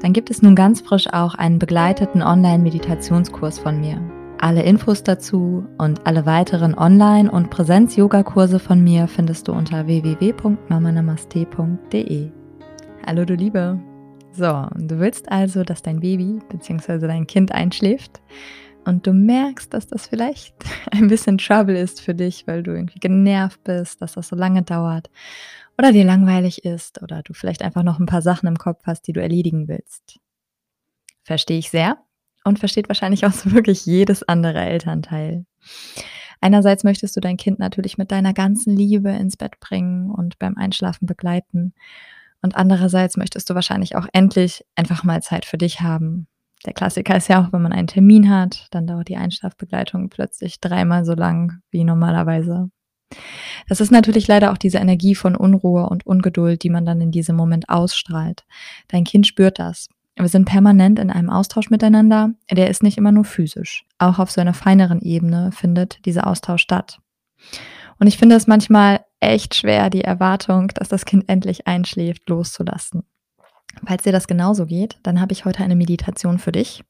dann gibt es nun ganz frisch auch einen begleiteten Online-Meditationskurs von mir. Alle Infos dazu und alle weiteren Online- und Präsenz-Yoga-Kurse von mir findest du unter www.mamanamaste.de. Hallo du Liebe! So, du willst also, dass dein Baby bzw. dein Kind einschläft und du merkst, dass das vielleicht ein bisschen Trouble ist für dich, weil du irgendwie genervt bist, dass das so lange dauert oder dir langweilig ist oder du vielleicht einfach noch ein paar Sachen im Kopf hast, die du erledigen willst. Verstehe ich sehr und versteht wahrscheinlich auch so wirklich jedes andere Elternteil. Einerseits möchtest du dein Kind natürlich mit deiner ganzen Liebe ins Bett bringen und beim Einschlafen begleiten. Und andererseits möchtest du wahrscheinlich auch endlich einfach mal Zeit für dich haben, der Klassiker ist ja auch, wenn man einen Termin hat, dann dauert die Einschlafbegleitung plötzlich dreimal so lang wie normalerweise. Das ist natürlich leider auch diese Energie von Unruhe und Ungeduld, die man dann in diesem Moment ausstrahlt. Dein Kind spürt das. Wir sind permanent in einem Austausch miteinander. Der ist nicht immer nur physisch. Auch auf so einer feineren Ebene findet dieser Austausch statt. Und ich finde es manchmal echt schwer, die Erwartung, dass das Kind endlich einschläft, loszulassen. Falls dir das genauso geht, dann habe ich heute eine Meditation für dich.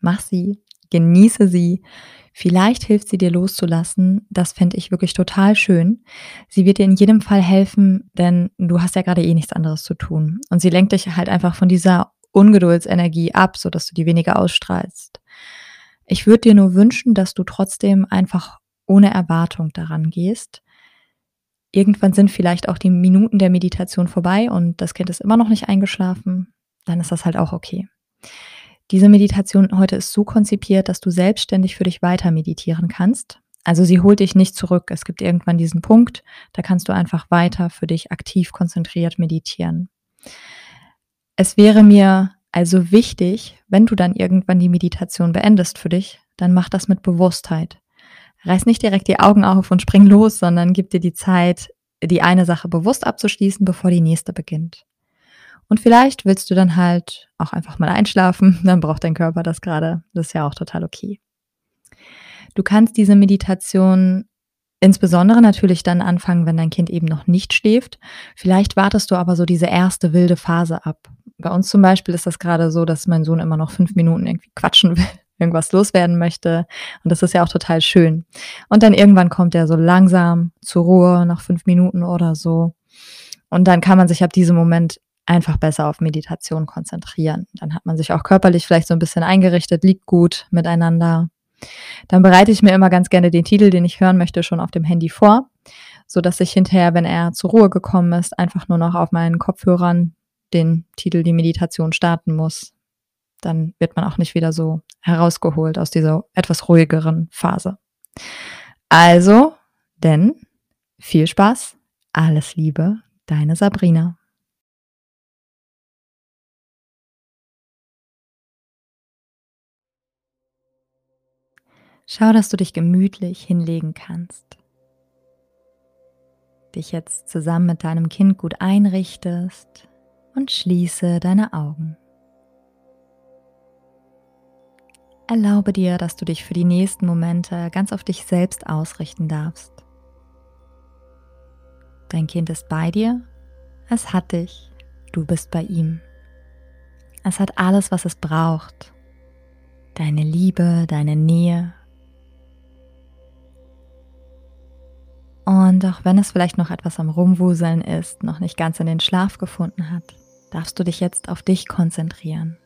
Mach sie, genieße sie. Vielleicht hilft sie dir loszulassen. Das fände ich wirklich total schön. Sie wird dir in jedem Fall helfen, denn du hast ja gerade eh nichts anderes zu tun. Und sie lenkt dich halt einfach von dieser Ungeduldsenergie ab, sodass du die weniger ausstrahlst. Ich würde dir nur wünschen, dass du trotzdem einfach ohne Erwartung daran gehst Irgendwann sind vielleicht auch die Minuten der Meditation vorbei und das Kind ist immer noch nicht eingeschlafen. Dann ist das halt auch okay. Diese Meditation heute ist so konzipiert, dass du selbstständig für dich weiter meditieren kannst. Also sie holt dich nicht zurück. Es gibt irgendwann diesen Punkt, da kannst du einfach weiter für dich aktiv konzentriert meditieren. Es wäre mir also wichtig, wenn du dann irgendwann die Meditation beendest für dich, dann mach das mit Bewusstheit reiß nicht direkt die Augen auf und spring los, sondern gib dir die Zeit, die eine Sache bewusst abzuschließen, bevor die nächste beginnt. Und vielleicht willst du dann halt auch einfach mal einschlafen, dann braucht dein Körper das gerade. Das ist ja auch total okay. Du kannst diese Meditation insbesondere natürlich dann anfangen, wenn dein Kind eben noch nicht schläft. Vielleicht wartest du aber so diese erste wilde Phase ab. Bei uns zum Beispiel ist das gerade so, dass mein Sohn immer noch fünf Minuten irgendwie quatschen will irgendwas loswerden möchte. Und das ist ja auch total schön. Und dann irgendwann kommt er so langsam zur Ruhe, nach fünf Minuten oder so. Und dann kann man sich ab diesem Moment einfach besser auf Meditation konzentrieren. Dann hat man sich auch körperlich vielleicht so ein bisschen eingerichtet, liegt gut miteinander. Dann bereite ich mir immer ganz gerne den Titel, den ich hören möchte, schon auf dem Handy vor, so dass ich hinterher, wenn er zur Ruhe gekommen ist, einfach nur noch auf meinen Kopfhörern den Titel, die Meditation starten muss dann wird man auch nicht wieder so herausgeholt aus dieser etwas ruhigeren Phase. Also, denn viel Spaß, alles Liebe, deine Sabrina. Schau, dass du dich gemütlich hinlegen kannst. Dich jetzt zusammen mit deinem Kind gut einrichtest und schließe deine Augen. Erlaube dir, dass du dich für die nächsten Momente ganz auf dich selbst ausrichten darfst. Dein Kind ist bei dir, es hat dich, du bist bei ihm. Es hat alles, was es braucht. Deine Liebe, deine Nähe. Und auch wenn es vielleicht noch etwas am Rumwuseln ist, noch nicht ganz in den Schlaf gefunden hat, darfst du dich jetzt auf dich konzentrieren.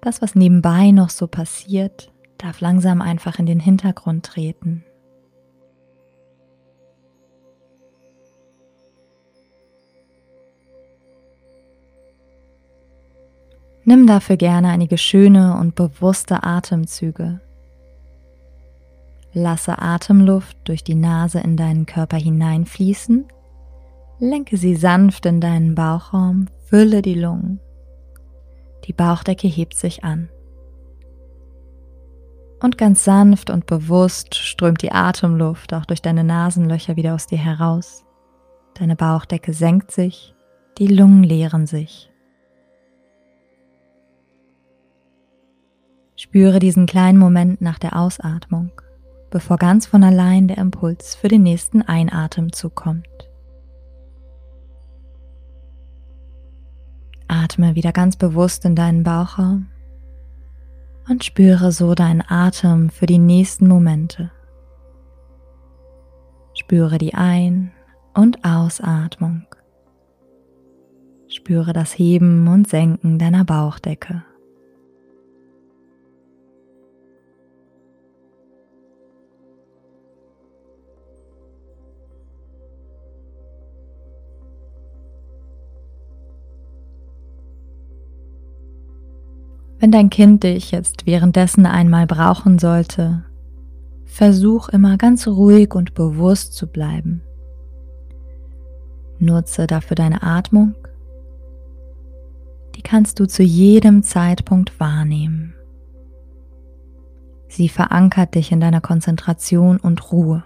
Das, was nebenbei noch so passiert, darf langsam einfach in den Hintergrund treten. Nimm dafür gerne einige schöne und bewusste Atemzüge. Lasse Atemluft durch die Nase in deinen Körper hineinfließen, Lenke sie sanft in deinen Bauchraum, fülle die Lungen. Die Bauchdecke hebt sich an. Und ganz sanft und bewusst strömt die Atemluft auch durch deine Nasenlöcher wieder aus dir heraus. Deine Bauchdecke senkt sich, die Lungen leeren sich. Spüre diesen kleinen Moment nach der Ausatmung, bevor ganz von allein der Impuls für den nächsten Einatemzug kommt. Atme wieder ganz bewusst in deinen Bauchraum und spüre so deinen Atem für die nächsten Momente. Spüre die Ein- und Ausatmung. Spüre das Heben und Senken deiner Bauchdecke. Wenn dein Kind dich jetzt währenddessen einmal brauchen sollte, versuch immer ganz ruhig und bewusst zu bleiben. Nutze dafür deine Atmung. Die kannst du zu jedem Zeitpunkt wahrnehmen. Sie verankert dich in deiner Konzentration und Ruhe.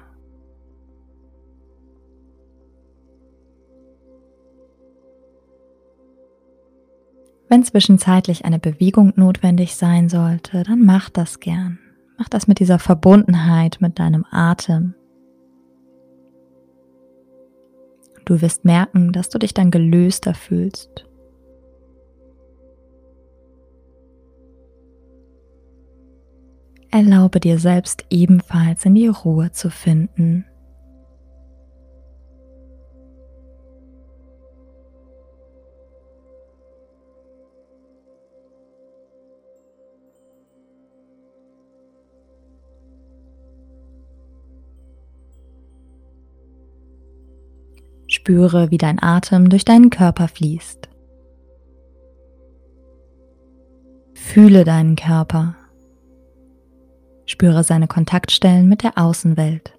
Wenn zwischenzeitlich eine Bewegung notwendig sein sollte, dann mach das gern. Mach das mit dieser Verbundenheit mit deinem Atem. Du wirst merken, dass du dich dann gelöster fühlst. Erlaube dir selbst ebenfalls in die Ruhe zu finden. Spüre, wie dein Atem durch deinen Körper fließt. Fühle deinen Körper. Spüre seine Kontaktstellen mit der Außenwelt.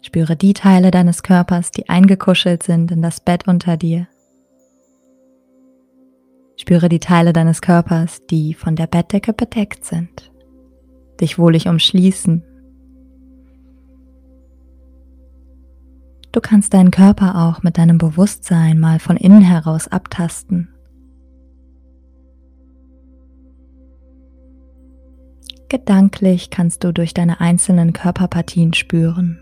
Spüre die Teile deines Körpers, die eingekuschelt sind in das Bett unter dir. Spüre die Teile deines Körpers, die von der Bettdecke bedeckt sind, dich wohlig umschließen Du kannst deinen Körper auch mit deinem Bewusstsein mal von innen heraus abtasten. Gedanklich kannst du durch deine einzelnen Körperpartien spüren,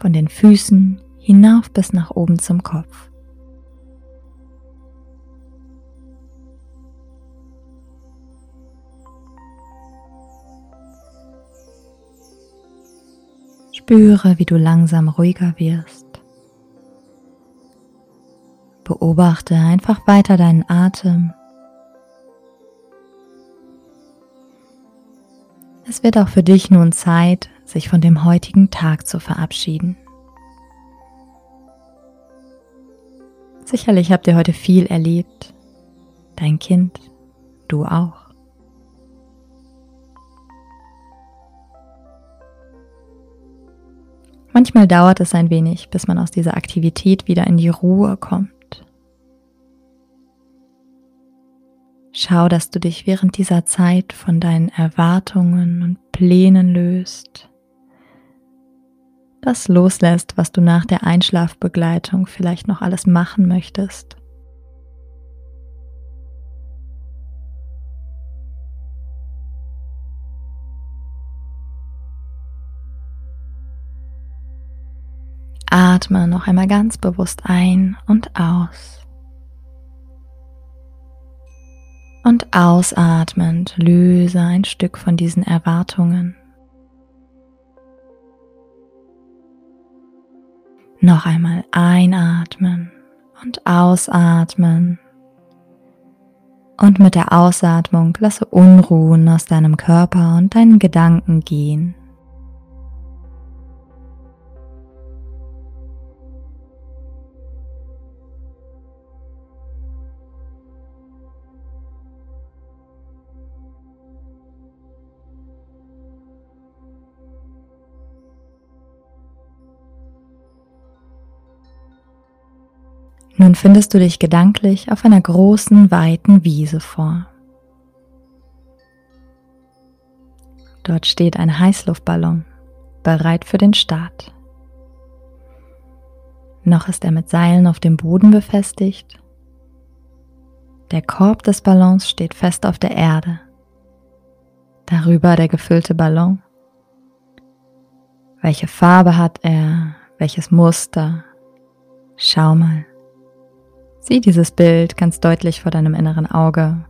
von den Füßen hinauf bis nach oben zum Kopf. Spüre, wie du langsam ruhiger wirst. Beobachte einfach weiter deinen Atem. Es wird auch für dich nun Zeit, sich von dem heutigen Tag zu verabschieden. Sicherlich habt ihr heute viel erlebt. Dein Kind, du auch. Manchmal dauert es ein wenig, bis man aus dieser Aktivität wieder in die Ruhe kommt. Schau, dass du dich während dieser Zeit von deinen Erwartungen und Plänen löst. Das loslässt, was du nach der Einschlafbegleitung vielleicht noch alles machen möchtest. Atme noch einmal ganz bewusst ein und aus. Und ausatmend löse ein Stück von diesen Erwartungen. Noch einmal einatmen und ausatmen. Und mit der Ausatmung lasse Unruhen aus deinem Körper und deinen Gedanken gehen. Nun findest du dich gedanklich auf einer großen, weiten Wiese vor. Dort steht ein Heißluftballon, bereit für den Start. Noch ist er mit Seilen auf dem Boden befestigt. Der Korb des Ballons steht fest auf der Erde. Darüber der gefüllte Ballon. Welche Farbe hat er? Welches Muster? Schau mal. Sieh dieses Bild ganz deutlich vor deinem inneren Auge.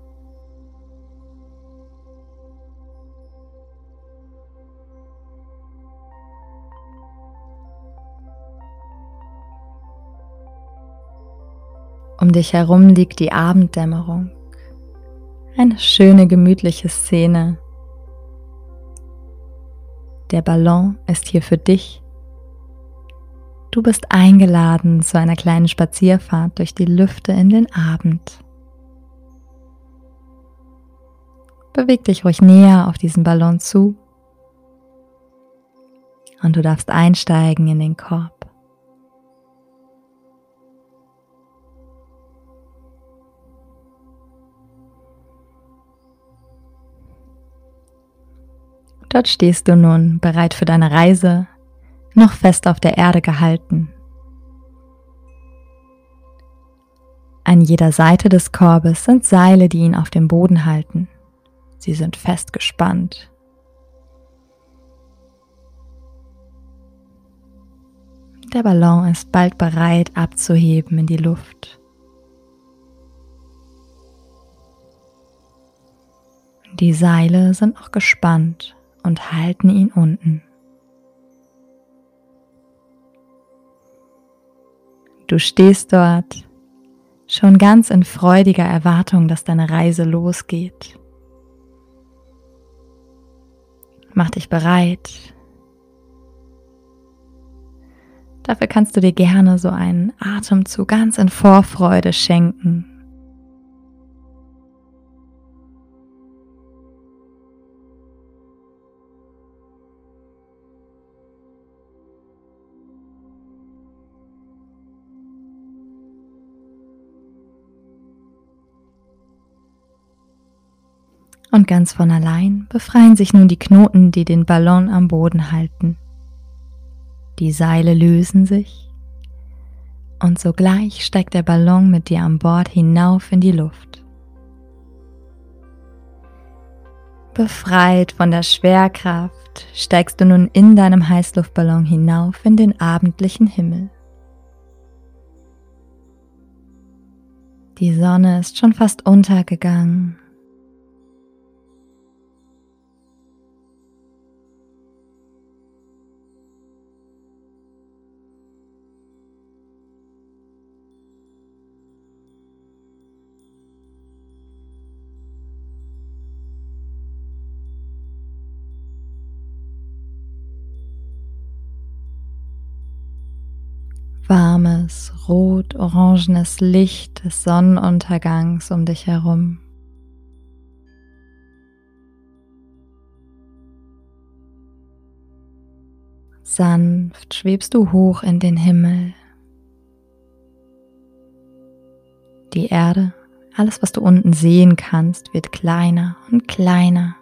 Um dich herum liegt die Abenddämmerung. Eine schöne, gemütliche Szene. Der Ballon ist hier für dich Du bist eingeladen zu einer kleinen Spazierfahrt durch die Lüfte in den Abend. Beweg dich ruhig näher auf diesen Ballon zu und du darfst einsteigen in den Korb. Dort stehst du nun bereit für deine Reise noch fest auf der Erde gehalten. An jeder Seite des Korbes sind Seile, die ihn auf dem Boden halten. Sie sind fest gespannt. Der Ballon ist bald bereit abzuheben in die Luft. Die Seile sind noch gespannt und halten ihn unten. Du stehst dort, schon ganz in freudiger Erwartung, dass deine Reise losgeht. Mach dich bereit. Dafür kannst du dir gerne so einen Atemzug ganz in Vorfreude schenken. Und ganz von allein befreien sich nun die Knoten, die den Ballon am Boden halten. Die Seile lösen sich und sogleich steigt der Ballon mit dir an Bord hinauf in die Luft. Befreit von der Schwerkraft steigst du nun in deinem Heißluftballon hinauf in den abendlichen Himmel. Die Sonne ist schon fast untergegangen warmes, rot-orangenes Licht des Sonnenuntergangs um dich herum. Sanft schwebst du hoch in den Himmel. Die Erde, alles was du unten sehen kannst, wird kleiner und kleiner.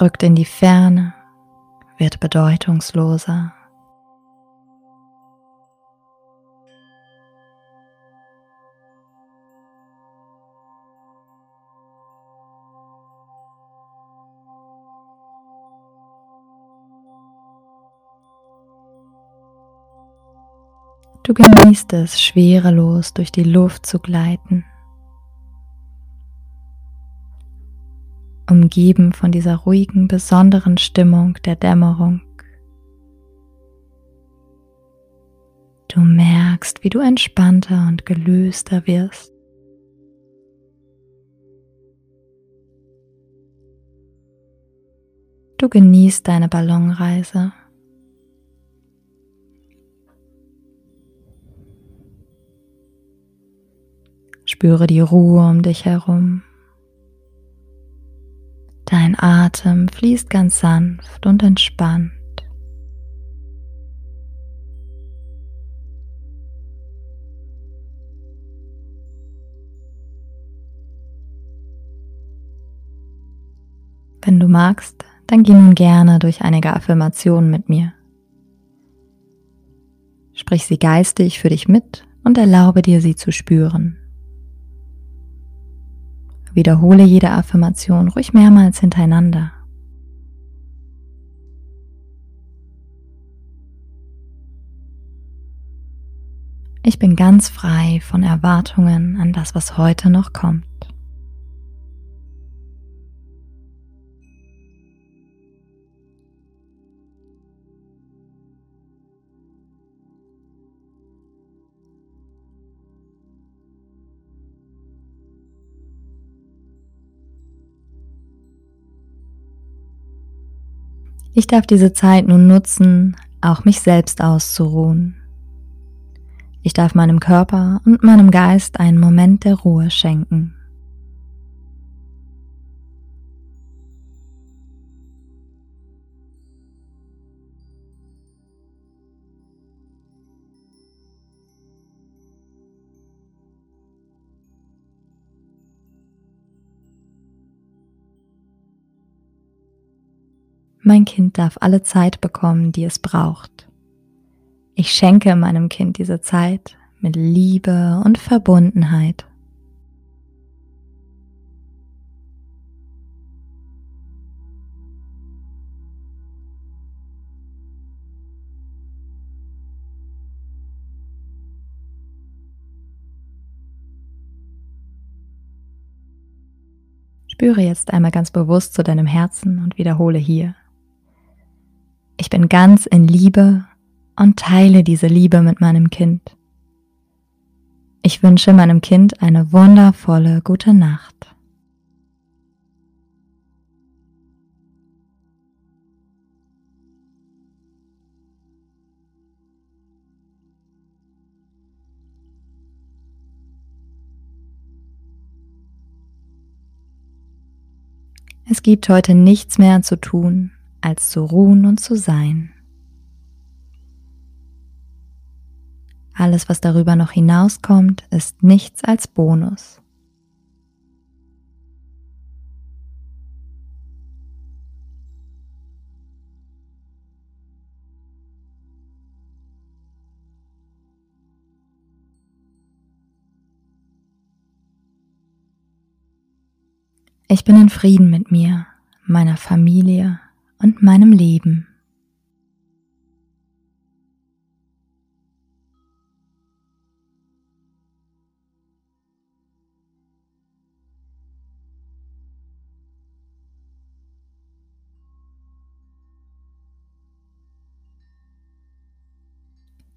Rückt in die Ferne, wird bedeutungsloser. Du genießt es, schwerelos durch die Luft zu gleiten, umgeben von dieser ruhigen, besonderen Stimmung der Dämmerung. Du merkst, wie du entspannter und gelöster wirst. Du genießt deine Ballonreise. Spüre die Ruhe um dich herum. Dein Atem fließt ganz sanft und entspannt. Wenn du magst, dann geh nun gerne durch einige Affirmationen mit mir. Sprich sie geistig für dich mit und erlaube dir, sie zu spüren. Wiederhole jede Affirmation ruhig mehrmals hintereinander. Ich bin ganz frei von Erwartungen an das, was heute noch kommt. Ich darf diese Zeit nun nutzen, auch mich selbst auszuruhen. Ich darf meinem Körper und meinem Geist einen Moment der Ruhe schenken. Mein Kind darf alle Zeit bekommen, die es braucht. Ich schenke meinem Kind diese Zeit mit Liebe und Verbundenheit. Spüre jetzt einmal ganz bewusst zu deinem Herzen und wiederhole hier. Ich bin ganz in Liebe und teile diese Liebe mit meinem Kind. Ich wünsche meinem Kind eine wundervolle gute Nacht. Es gibt heute nichts mehr zu tun, als zu ruhen und zu sein. Alles, was darüber noch hinauskommt, ist nichts als Bonus. Ich bin in Frieden mit mir, meiner Familie und meinem Leben.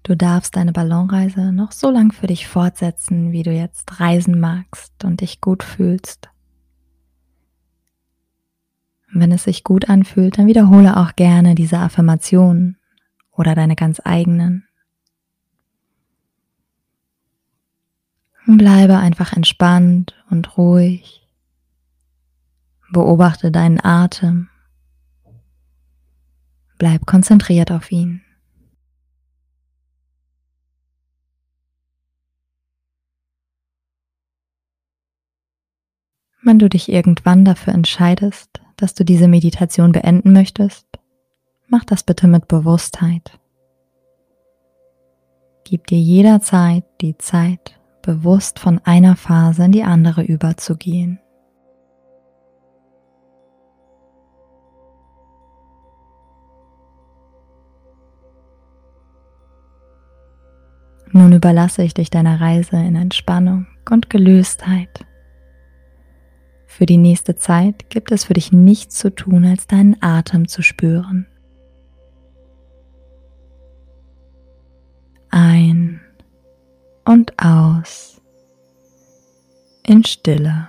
Du darfst deine Ballonreise noch so lang für dich fortsetzen, wie du jetzt reisen magst und dich gut fühlst. Wenn es sich gut anfühlt, dann wiederhole auch gerne diese Affirmationen oder deine ganz eigenen. Und bleibe einfach entspannt und ruhig. Beobachte deinen Atem. Bleib konzentriert auf ihn. Wenn du dich irgendwann dafür entscheidest, dass du diese Meditation beenden möchtest, mach das bitte mit Bewusstheit. Gib dir jederzeit die Zeit, bewusst von einer Phase in die andere überzugehen. Nun überlasse ich dich deiner Reise in Entspannung und Gelöstheit. Für die nächste Zeit gibt es für dich nichts zu tun, als deinen Atem zu spüren. Ein und aus in Stille.